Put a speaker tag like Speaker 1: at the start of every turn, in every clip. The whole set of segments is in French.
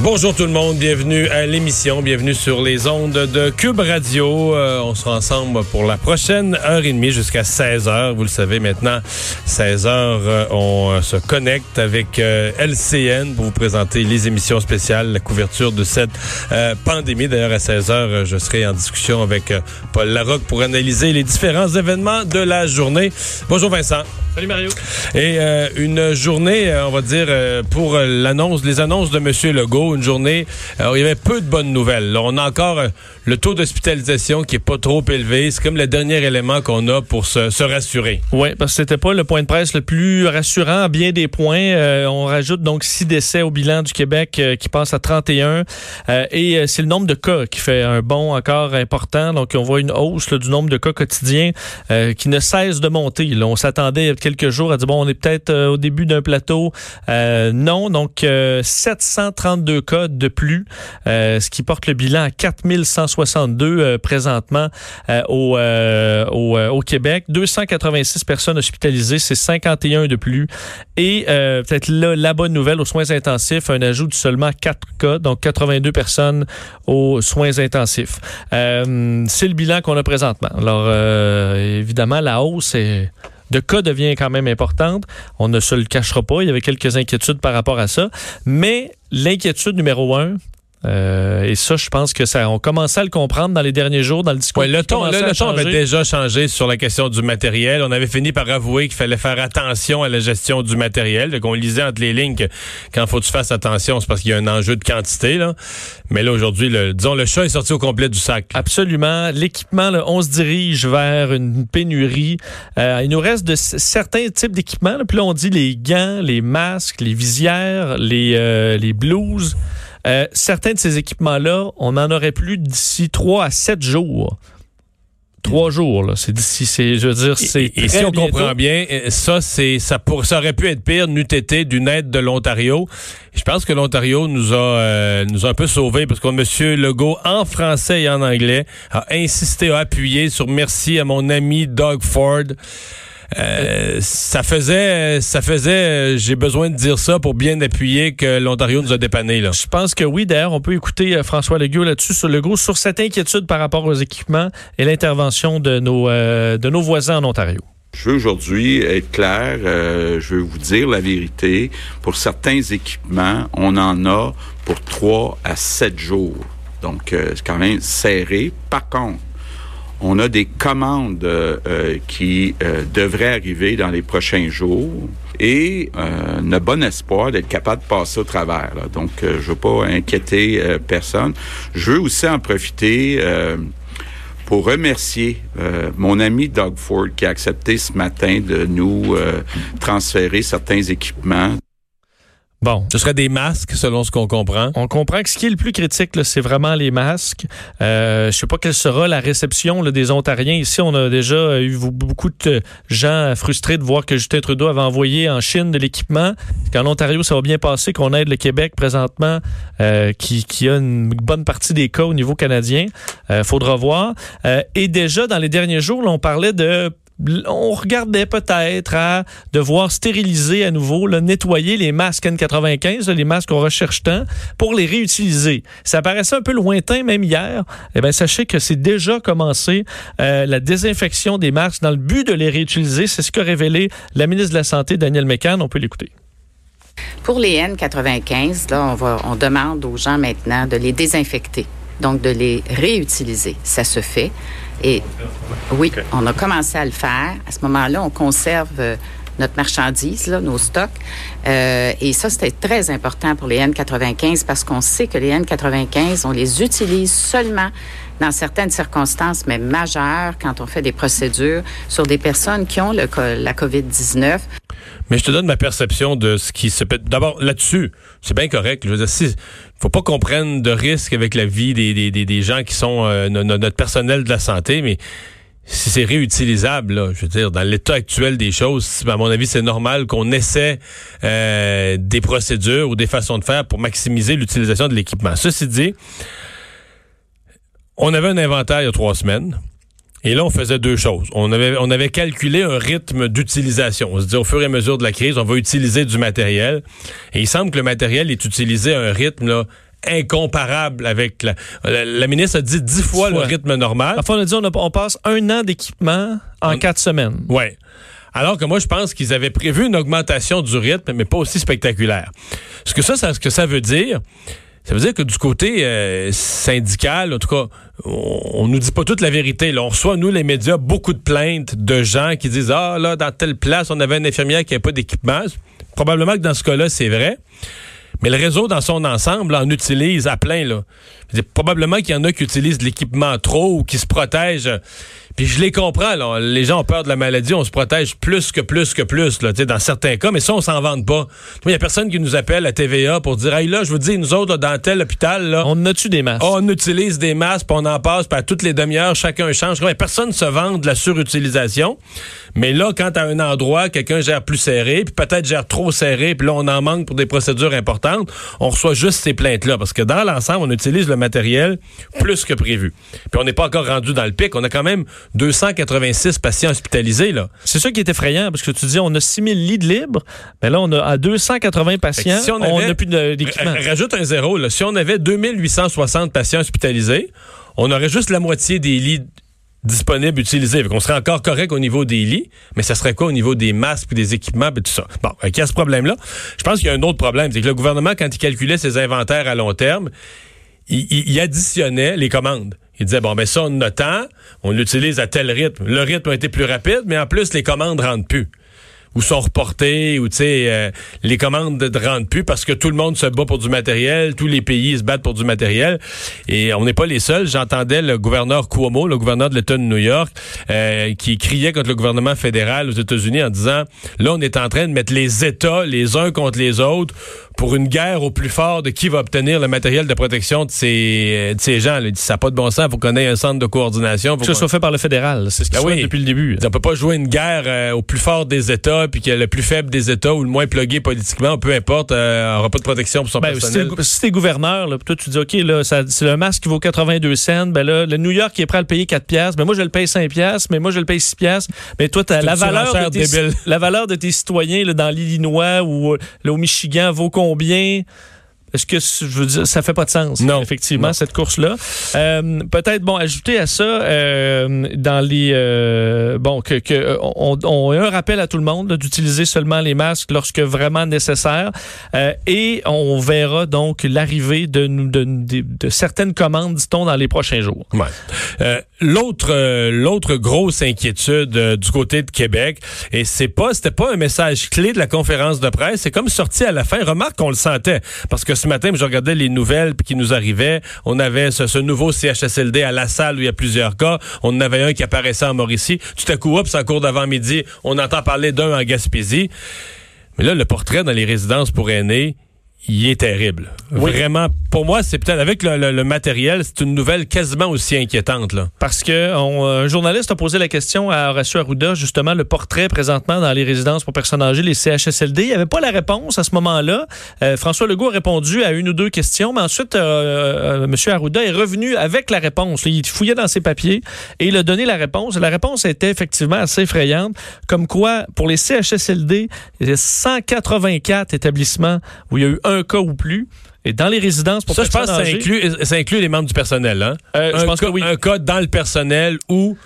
Speaker 1: Bonjour tout le monde, bienvenue à l'émission, bienvenue sur les ondes de Cube Radio. Euh, on sera ensemble pour la prochaine heure et demie jusqu'à 16 heures. Vous le savez maintenant, 16 heures, euh, on euh, se connecte avec LCN pour vous présenter les émissions spéciales, la couverture de cette pandémie. D'ailleurs, à 16 heures, je serai en discussion avec Paul Larocque pour analyser les différents événements de la journée. Bonjour Vincent.
Speaker 2: Salut Mario.
Speaker 1: Et une journée, on va dire, pour l'annonce, les annonces de M. Legault, une journée il y avait peu de bonnes nouvelles. on a encore euh, le taux d'hospitalisation qui est pas trop élevé. C'est comme le dernier élément qu'on a pour se, rassurer.
Speaker 2: Oui, parce que c'était pas le point de presse le plus rassurant à bien des points. Euh, on rajoute donc six décès au bilan du Québec euh, qui passe à 31. et c'est le nombre de cas qui fait un bond encore important. Donc on voit une hausse du nombre de cas quotidiens qui ne cesse de monter. on s'attendait il y a quelques jours à dire bon, on est peut-être au début d'un plateau. non, donc 732 cas de plus, ce qui porte le bilan à 4160 62 euh, présentement euh, au, euh, Québec. 286 personnes hospitalisées, c'est 51 de plus. Et peut-être la bonne nouvelle aux soins intensifs, un ajout de seulement 4 cas, donc 82 personnes aux soins intensifs. c'est le bilan qu'on a présentement. Alors, évidemment, la hausse de cas devient quand même importante. On ne se le cachera pas. Il y avait quelques inquiétudes par rapport à ça. Mais l'inquiétude numéro un, euh, et ça, je pense que ça, on commençait à le comprendre dans les derniers jours, dans le discours.
Speaker 1: le ton, le, ton avait déjà changé sur la question du matériel. On avait fini par avouer qu'il fallait faire attention à la gestion du matériel. Donc, on lisait entre les lignes que quand faut que tu fasses attention, c'est parce qu'il y a un enjeu de quantité. Là. Mais là, aujourd'hui, le, disons, le chat est sorti au complet du sac.
Speaker 2: Absolument. L'équipement, on se dirige vers une pénurie. Euh, il nous reste de certains types d'équipements. Puis là, on dit les gants, les masques, les visières, les, euh, les blouses. Euh, certains de ces équipements-là, on n'en aurait plus d'ici 3 à 7 jours. Trois jours, là. C'est d'ici, c'est, je veux dire, c'est.
Speaker 1: Et, si on comprend bien, euh, ça, c'est, ça, pour, ça aurait pu être pire, n'eût été d'une aide de l'Ontario. Je pense que l'Ontario nous a, euh, nous a un peu sauvés parce que M. Legault, en français et en anglais, a insisté, a appuyé sur merci à mon ami Doug Ford. Euh, ça faisait, ça faisait, euh, j'ai besoin de dire ça pour bien appuyer que l'Ontario nous a dépanné. Là.
Speaker 2: Je pense que oui. D'ailleurs, on peut écouter euh, François Legault là-dessus, sur Legault, sur cette inquiétude par rapport aux équipements et l'intervention de nos, de nos voisins en Ontario.
Speaker 3: Je veux aujourd'hui être clair, je veux vous dire la vérité. Pour certains équipements, on en a pour trois à sept jours. Donc, c'est quand même serré. Par contre, on a des commandes euh, qui euh, devraient arriver dans les prochains jours et euh, bon espoir d'être capable de passer au travers. Donc, je ne veux pas inquiéter personne. Je veux aussi en profiter pour remercier mon ami Doug Ford qui a accepté ce matin de nous transférer certains équipements.
Speaker 1: Bon. Ce serait des masques, selon ce qu'on comprend.
Speaker 2: On comprend que ce qui est le plus critique, c'est vraiment les masques. Euh, je sais pas quelle sera la réception des Ontariens. Ici, on a déjà eu beaucoup de gens frustrés de voir que Justin Trudeau avait envoyé en Chine de l'équipement. Qu'en Ontario, ça va bien passer, qu'on aide le Québec présentement, euh, qui, qui, a une bonne partie des cas au niveau canadien. Euh, faudra voir. Euh, et déjà, dans les derniers jours, on parlait de on regardait peut-être à devoir stériliser à nouveau, nettoyer les masques N95, les masques qu'on recherche tant, pour les réutiliser. Ça paraissait un peu lointain même hier. Eh bien, sachez que c'est déjà commencé euh, la désinfection des masques dans le but de les réutiliser. C'est ce qu'a révélé la ministre de la Santé, Danielle Mécan. On peut l'écouter.
Speaker 4: Pour les N95, là, on demande aux gens maintenant de les désinfecter, donc de les réutiliser. Ça se fait. Et oui, on a commencé à le faire. À ce moment-là, on conserve euh, notre marchandise, là, nos stocks. Euh, et ça, c'était très important pour les N95 parce qu'on sait que les N95, on les utilise seulement dans certaines circonstances, mais majeures, quand on fait des procédures sur des personnes qui ont le, la COVID-19.
Speaker 1: Mais je te donne ma perception de ce qui se fait. D'abord, là-dessus, c'est bien correct. Je veux dire, si, faut pas qu'on prenne de risques avec la vie des, des, des, gens qui sont euh, notre personnel de la santé, mais si c'est réutilisable, là, je veux dire, dans l'état actuel des choses, à mon avis, c'est normal qu'on essaie euh, des procédures ou des façons de faire pour maximiser l'utilisation de l'équipement. Ceci dit, on avait un inventaire il y a trois semaines. Et là, on faisait deux choses. On avait, on avait calculé un rythme d'utilisation. On se dit, au fur et à mesure de la crise, on va utiliser du matériel. Et il semble que le matériel est utilisé à un rythme là, incomparable avec la, la, ministre a dit dix fois, le rythme normal.
Speaker 2: Enfin, on a dit on, on passe un an d'équipement en quatre semaines.
Speaker 1: Ouais. Alors que moi, je pense qu'ils avaient prévu une augmentation du rythme, mais pas aussi spectaculaire. Ce que ça, ça ce que ça veut dire, ça veut dire que du côté euh, syndical, en tout cas, on, nous dit pas toute la vérité. Là. On reçoit, nous, les médias, beaucoup de plaintes de gens qui disent Ah, là, dans telle place, on avait une infirmière qui n'avait pas d'équipement. Probablement que dans ce cas-là, c'est vrai. Mais le réseau dans son ensemble en utilise à plein. Là. Probablement qu'il y en a qui utilisent de l'équipement trop ou qui se protègent puis je les comprends, là. les gens ont peur de la maladie, on se protège plus que plus que plus, là, dans certains cas, mais ça, on s'en vante pas. Il y a personne qui nous appelle à TVA pour dire, hey, là, je vous dis, nous autres, dans tel hôpital, là,
Speaker 2: on a-tu des masques?
Speaker 1: On utilise des masques, puis on en passe, puis à toutes les demi-heures, chacun change. Personne se vante de la surutilisation. Mais là, quand à un endroit, quelqu'un gère plus serré, puis peut-être gère trop serré, puis là, on en manque pour des procédures importantes, on reçoit juste ces plaintes-là. Parce que dans l'ensemble, on utilise le matériel plus que prévu. Puis on n'est pas encore rendu dans le pic. On a quand même 286 patients hospitalisés. là.
Speaker 2: C'est ça qui est effrayant, parce que tu dis on a 6000 lits de libre, mais là, on a à 280 patients, si on n'a plus d'équipement.
Speaker 1: Rajoute un zéro. Là. Si on avait 2860 patients hospitalisés, on aurait juste la moitié des lits disponibles, utilisés. On serait encore correct au niveau des lits, mais ça serait quoi au niveau des masques, des équipements, et tout ça? Bon, il y a ce problème-là. Je pense qu'il y a un autre problème, c'est que le gouvernement, quand il calculait ses inventaires à long terme, il additionnait les commandes. Il disait, bon, ben ça, on a tant, on l'utilise à tel rythme. Le rythme a été plus rapide, mais en plus, les commandes rentrent plus ou sont reportées, ou tu sais, euh, les commandes ne rentrent plus parce que tout le monde se bat pour du matériel, tous les pays se battent pour du matériel, et on n'est pas les seuls. J'entendais le gouverneur Cuomo, le gouverneur de l'État de New York, euh, qui criait contre le gouvernement fédéral aux États-Unis en disant, là, on est en train de mettre les États les uns contre les autres pour une guerre au plus fort de qui va obtenir le matériel de protection de ces, de ces gens. Dit, ça n'a pas de bon sens, il faut qu'on ait un centre de coordination.
Speaker 2: que ce soit fait par le fédéral, c'est ce qu'il ben oui. depuis le début.
Speaker 1: On peut pas jouer une guerre euh, au plus fort des États, puis que le plus faible des États ou le moins plugué politiquement, peu importe, euh, n'aura pas de protection pour son ben, personnel.
Speaker 2: Si t'es gouverneur, là, toi tu dis, OK, là, c'est le masque qui vaut 82 cents, ben là, le New York qui est prêt à le payer 4 piastres, ben moi je le paye 5 piastres, mais moi je le paye 6 piastres. Mais toi, as la valeur, de tes, la valeur de tes citoyens là, dans l'Illinois ou là, au Michigan vaut combien? Bien. Est-ce que je veux dire, ça fait pas de sens
Speaker 1: Non,
Speaker 2: effectivement cette course-là? Euh, peut-être bon, ajouter à ça euh, dans les euh, bon que, que on, on, a un rappel à tout le monde d'utiliser seulement les masques lorsque vraiment nécessaire et on verra donc l'arrivée de, de, de, de, certaines commandes, dit-on, dans les prochains jours.
Speaker 1: Ouais. l'autre l'autre grosse inquiétude du côté de Québec et c'est pas c'était pas un message clé de la conférence de presse, c'est comme sorti à la fin. Remarque qu'on le sentait parce que ce matin, je regardais les nouvelles qui nous arrivaient. On avait ce, nouveau CHSLD à La Salle où il y a plusieurs cas. On en avait un qui apparaissait en Mauricie. Tout à coup, hop, c'est en d'avant-midi. On entend parler d'un en Gaspésie. Mais là, le portrait dans les résidences pour aînés, il est terrible. Vraiment, pour moi, c'est peut-être avec le, matériel, c'est une nouvelle quasiment aussi inquiétante. Là.
Speaker 2: Parce que un journaliste a posé la question à Horacio Arruda, justement, le portrait présentement dans les résidences pour personnes âgées, les CHSLD. Il n'y avait pas la réponse à ce moment-là. Euh, François Legault a répondu à une ou deux questions, mais ensuite, euh, euh, M. Arruda est revenu avec la réponse. Il fouillait dans ses papiers et il a donné la réponse. La réponse était effectivement assez effrayante, comme quoi, pour les CHSLD, il y a 184 établissements où il y a eu un cas ou plus. Et dans les résidences pour
Speaker 1: ça, je pense que ça inclut, ça inclut les membres du personnel. Hein?
Speaker 2: Euh, je pense
Speaker 1: que
Speaker 2: oui.
Speaker 1: Un cas dans le personnel ou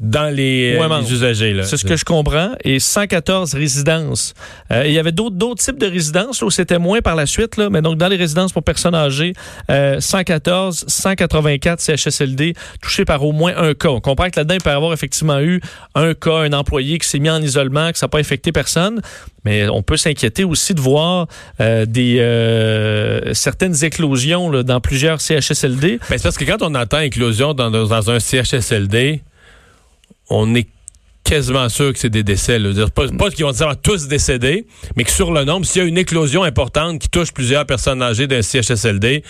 Speaker 1: dans les, euh, usagers.
Speaker 2: C'est ce que je comprends. Et 114 résidences. Euh, il y avait d'autres types de résidences où c'était moins par la suite. Là, mais donc, dans les résidences pour personnes âgées, 114, 184 CHSLD touchés par au moins un cas. On comprend que là-dedans, il peut y avoir effectivement eu un cas, un employé qui s'est mis en isolement, que ça n'a pas infecté personne. Mais on peut s'inquiéter aussi de voir euh, des certaines éclosions là, dans plusieurs CHSLD.
Speaker 1: Ben, c'est parce que quand on entend éclosion dans, dans un CHSLD, on est quasiment sûr que c'est des décès. Là. Pas, pas qu'ils vont dire tous décédés, mais que sur le nombre, s'il y a une éclosion importante qui touche plusieurs personnes âgées d'un CHSLD,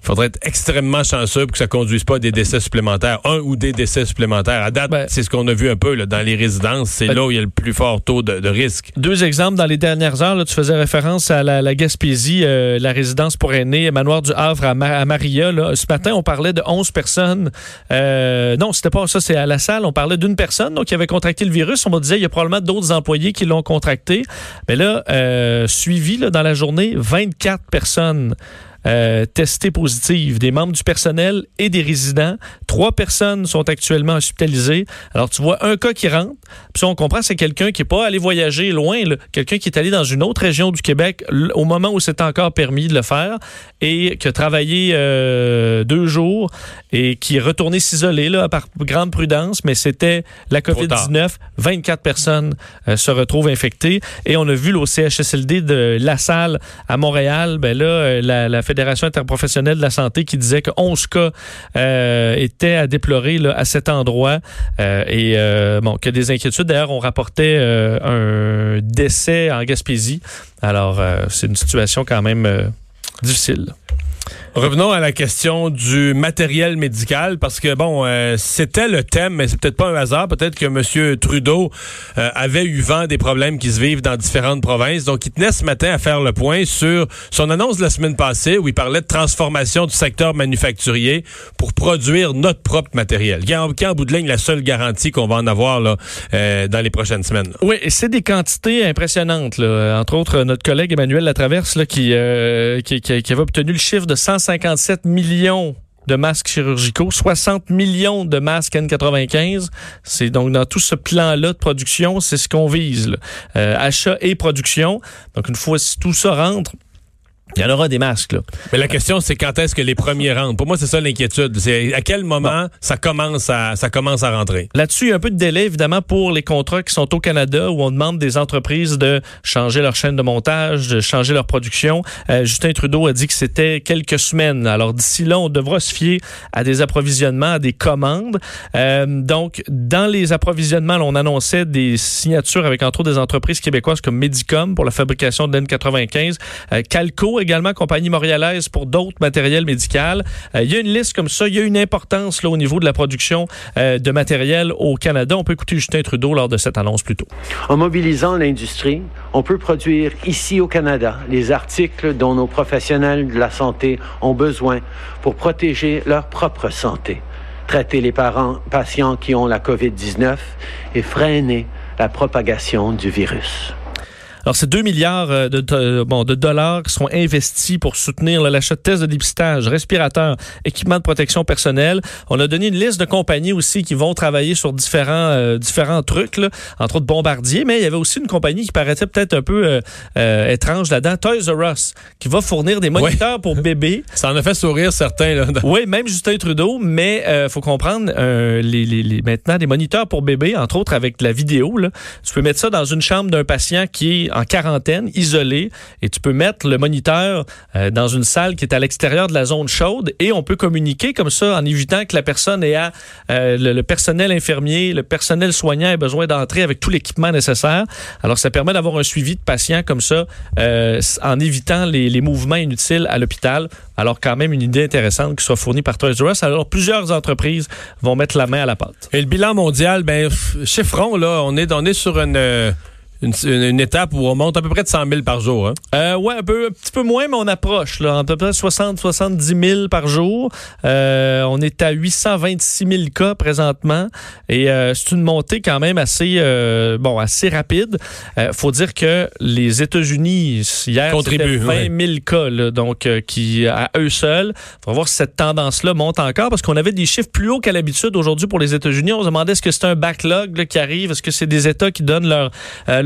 Speaker 1: faudrait être extrêmement chanceux pour que ça conduise pas à des décès supplémentaires, un ou des décès supplémentaires. À date,
Speaker 2: Ben-
Speaker 1: c'est ce qu'on a vu un peu là, dans les résidences. C'est
Speaker 2: Ben-
Speaker 1: là où il y a le plus fort taux de, de risque.
Speaker 2: Deux exemples dans les dernières heures. Là, tu faisais référence à la, la Gaspésie, euh, la résidence pour aînés, Manoir du Havre à, Ma- à Maria. Là. Ce matin, on parlait de 11 personnes. Euh, non, c'était pas ça, c'est à la salle. On parlait d'une personne donc, qui avait contracté le virus. On me disait il y a probablement d'autres employés qui l'ont contracté. Mais là, euh, suivi là, dans la journée, 24 personnes. Euh, testées positives, des membres du personnel et des résidents. Trois personnes sont actuellement hospitalisées. Alors, tu vois un cas qui rentre, puis on comprend, c'est quelqu'un qui n'est pas allé voyager loin, quelqu'un qui est allé dans une autre région du Québec au moment où c'est encore permis de le faire et qui a travaillé euh, deux jours et qui est retourné s'isoler par grande prudence, mais c'était la
Speaker 1: Trop tard.
Speaker 2: COVID-19. 24 personnes euh, se retrouvent infectées et on a vu au CHSLD de La Salle à Montréal, ben là, euh, la, la Fédération interprofessionnelle de la santé qui disait que 11 cas euh, étaient à déplorer à cet endroit euh, et euh, bon, a des inquiétudes. D'ailleurs, on rapportait euh, un décès en Gaspésie. Alors, c'est une situation quand même difficile.
Speaker 1: Revenons à la question du matériel médical parce que bon, euh, c'était le thème, mais c'est peut-être pas un hasard. Peut-être que M. Trudeau euh, avait eu vent des problèmes qui se vivent dans différentes provinces. Donc, il tenait ce matin à faire le point sur son annonce de la semaine passée où il parlait de transformation du secteur manufacturier pour produire notre propre matériel. Qui en, en bout de ligne la seule garantie qu'on va en avoir euh, dans les prochaines semaines.
Speaker 2: Oui, c'est des quantités impressionnantes. Entre autres, notre collègue Emmanuel Latraverse qui avait obtenu le chiffre de 157 millions de masques chirurgicaux, 60 millions de masques N95. C'est donc dans tout ce plan-là de production, c'est ce qu'on vise. Euh, achat et production. Donc une fois si tout ça rentre, il y en aura des masques. Là.
Speaker 1: Mais la question, c'est quand est-ce que les premiers rentrent? Pour moi, c'est ça l'inquiétude. C'est à quel moment ça commence à ça commence à rentrer?
Speaker 2: Là-dessus, il y a un peu de délai, évidemment, pour les contrats qui sont au Canada, où on demande des entreprises de changer leur chaîne de montage, de changer leur production. Euh, Justin Trudeau a dit que c'était quelques semaines. Alors, d'ici là, on devra se fier à des approvisionnements, à des commandes. Euh, donc, dans les approvisionnements, là, on annonçait des signatures avec, entre autres, des entreprises québécoises comme Medicom pour la fabrication de N95, euh, Calco également, compagnie montréalaise pour d'autres matériels médicaux. Euh, il y a une liste comme ça. Il y a une importance là, au niveau de la production euh, de matériel au Canada. On peut écouter Justin Trudeau lors de cette annonce plus tôt.
Speaker 5: En mobilisant l'industrie, on peut produire ici au Canada les articles dont nos professionnels de la santé ont besoin pour protéger leur propre santé, traiter les parents, patients qui ont la COVID-19 et freiner la propagation du virus.
Speaker 2: Alors, c'est 2 milliards euh, de, de- bon, de dollars qui seront investis pour soutenir l'achat de tests de dépistage, respirateurs, équipements de protection personnelle. On a donné une liste de compagnies aussi qui vont travailler sur différents, euh, différents trucs, là, entre autres Bombardier, mais il y avait aussi une compagnie qui paraissait peut-être un peu euh, euh, étrange là-dedans, Toys R Us, qui va fournir des moniteurs pour bébés.
Speaker 1: Ça en a fait sourire certains. Là, dans-
Speaker 2: Oui, même Justin Trudeau, mais faut comprendre, les, les- les- maintenant, des moniteurs pour bébés, entre autres avec de la vidéo, là, tu peux mettre ça dans une chambre d'un patient qui est en quarantaine, isolé, et tu peux mettre le moniteur euh, dans une salle qui est à l'extérieur de la zone chaude, et on peut communiquer comme ça en évitant que la personne ait à, euh, le, personnel infirmier, le personnel soignant ait besoin d'entrer avec tout l'équipement nécessaire. Alors, ça permet d'avoir un suivi de patient comme ça, euh, en évitant les, mouvements inutiles à l'hôpital. Alors, quand même, une idée intéressante qui soit fournie par Toys R Us. Alors, plusieurs entreprises vont mettre la main à la pâte.
Speaker 1: Et le bilan mondial, ben, chiffrons, là, on est, on est sur une, une, une étape où on monte à peu près de 100 000 par jour. Hein?
Speaker 2: Euh, ouais, un, peu, un petit peu moins, mais on approche. Là, à peu près 60-70 000 par jour. Euh, on est à 826 000 cas présentement. Et euh, c'est une montée quand même assez, bon, assez rapide. Faut dire que les États-Unis, hier,
Speaker 1: Contribuent,
Speaker 2: c'était 20 000 cas. là, donc, qui, à eux seuls. faut voir si cette tendance-là monte encore parce qu'on avait des chiffres plus hauts qu'à l'habitude aujourd'hui pour les États-Unis. On se demandait est-ce que c'est un backlog là, qui arrive? Est-ce que c'est des États qui donnent leur,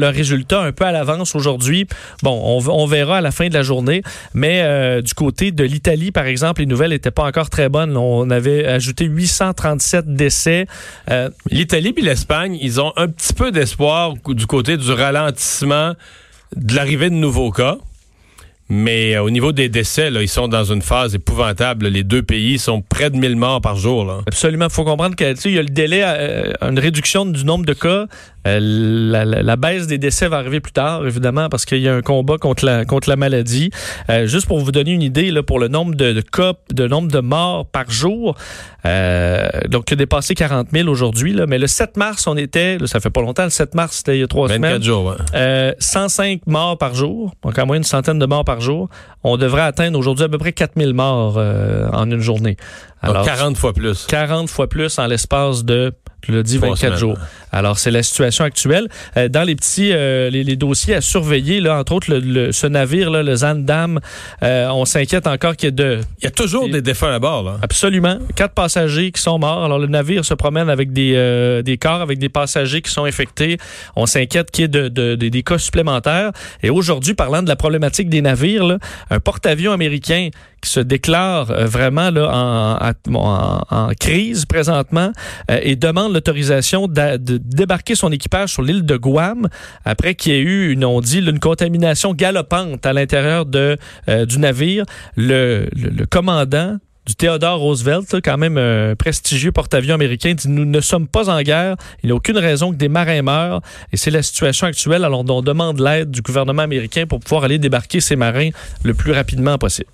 Speaker 2: leurs résultats un peu à l'avance aujourd'hui? Bon, on verra à la fin de la journée. Mais euh, du côté de l'Italie, par exemple, les nouvelles n'étaient pas encore très bonnes. On avait ajouté 837 décès. Euh,
Speaker 1: L'Italie puis l'Espagne, ils ont un petit peu d'espoir du côté du ralentissement de l'arrivée de nouveaux cas. Mais euh, au niveau des décès, là, ils sont dans une phase épouvantable. Les deux pays sont près de 1000 morts par jour.
Speaker 2: Absolument. Il faut comprendre qu'il y a le délai, euh, une réduction du nombre de cas. Euh, la, baisse des décès va arriver plus tard, évidemment, parce qu'il y a un combat contre la, maladie. Juste pour vous donner une idée, là, pour le nombre de, de cas, de nombre de morts par jour, euh, donc il a dépassé 40 000 aujourd'hui, mais le 7 mars, on était, là, ça fait pas longtemps, le 7 mars, c'était il y a trois
Speaker 1: 24
Speaker 2: semaines.
Speaker 1: jours, ouais.
Speaker 2: Euh, 105 morts par jour, donc en moyenne une centaine de morts par jour. On devrait atteindre aujourd'hui à peu près 4000 morts euh, en une journée.
Speaker 1: Alors, donc 40 fois plus.
Speaker 2: 40 fois plus en l'espace de je l'ai dit, 24
Speaker 1: semaines.
Speaker 2: jours. Alors, c'est la situation actuelle. Euh, dans les petits euh, les, les, dossiers à surveiller, là, entre autres, le, le, ce navire, là, le Zandam, euh, on s'inquiète encore qu'il y ait de...
Speaker 1: Il y a toujours des défunts à bord. Là.
Speaker 2: Absolument. Quatre passagers qui sont morts. Alors, le navire se promène avec des, euh, des corps, avec des passagers qui sont infectés. On s'inquiète qu'il y ait de, de, de, des cas supplémentaires. Et aujourd'hui, parlant de la problématique des navires, là, un porte-avions américain qui se déclare euh, vraiment là, en, en, en crise présentement euh, et demande l'autorisation de, débarquer son équipage sur l'île de Guam après qu'il y ait eu, une, on dit, une contamination galopante à l'intérieur de euh, du navire. Le, le, le commandant du Theodore Roosevelt, quand même un prestigieux porte-avions américain, dit Nous ne sommes pas en guerre, il n'y a aucune raison que des marins meurent, et c'est la situation actuelle, alors on demande l'aide du gouvernement américain pour pouvoir aller débarquer ces marins le plus rapidement possible.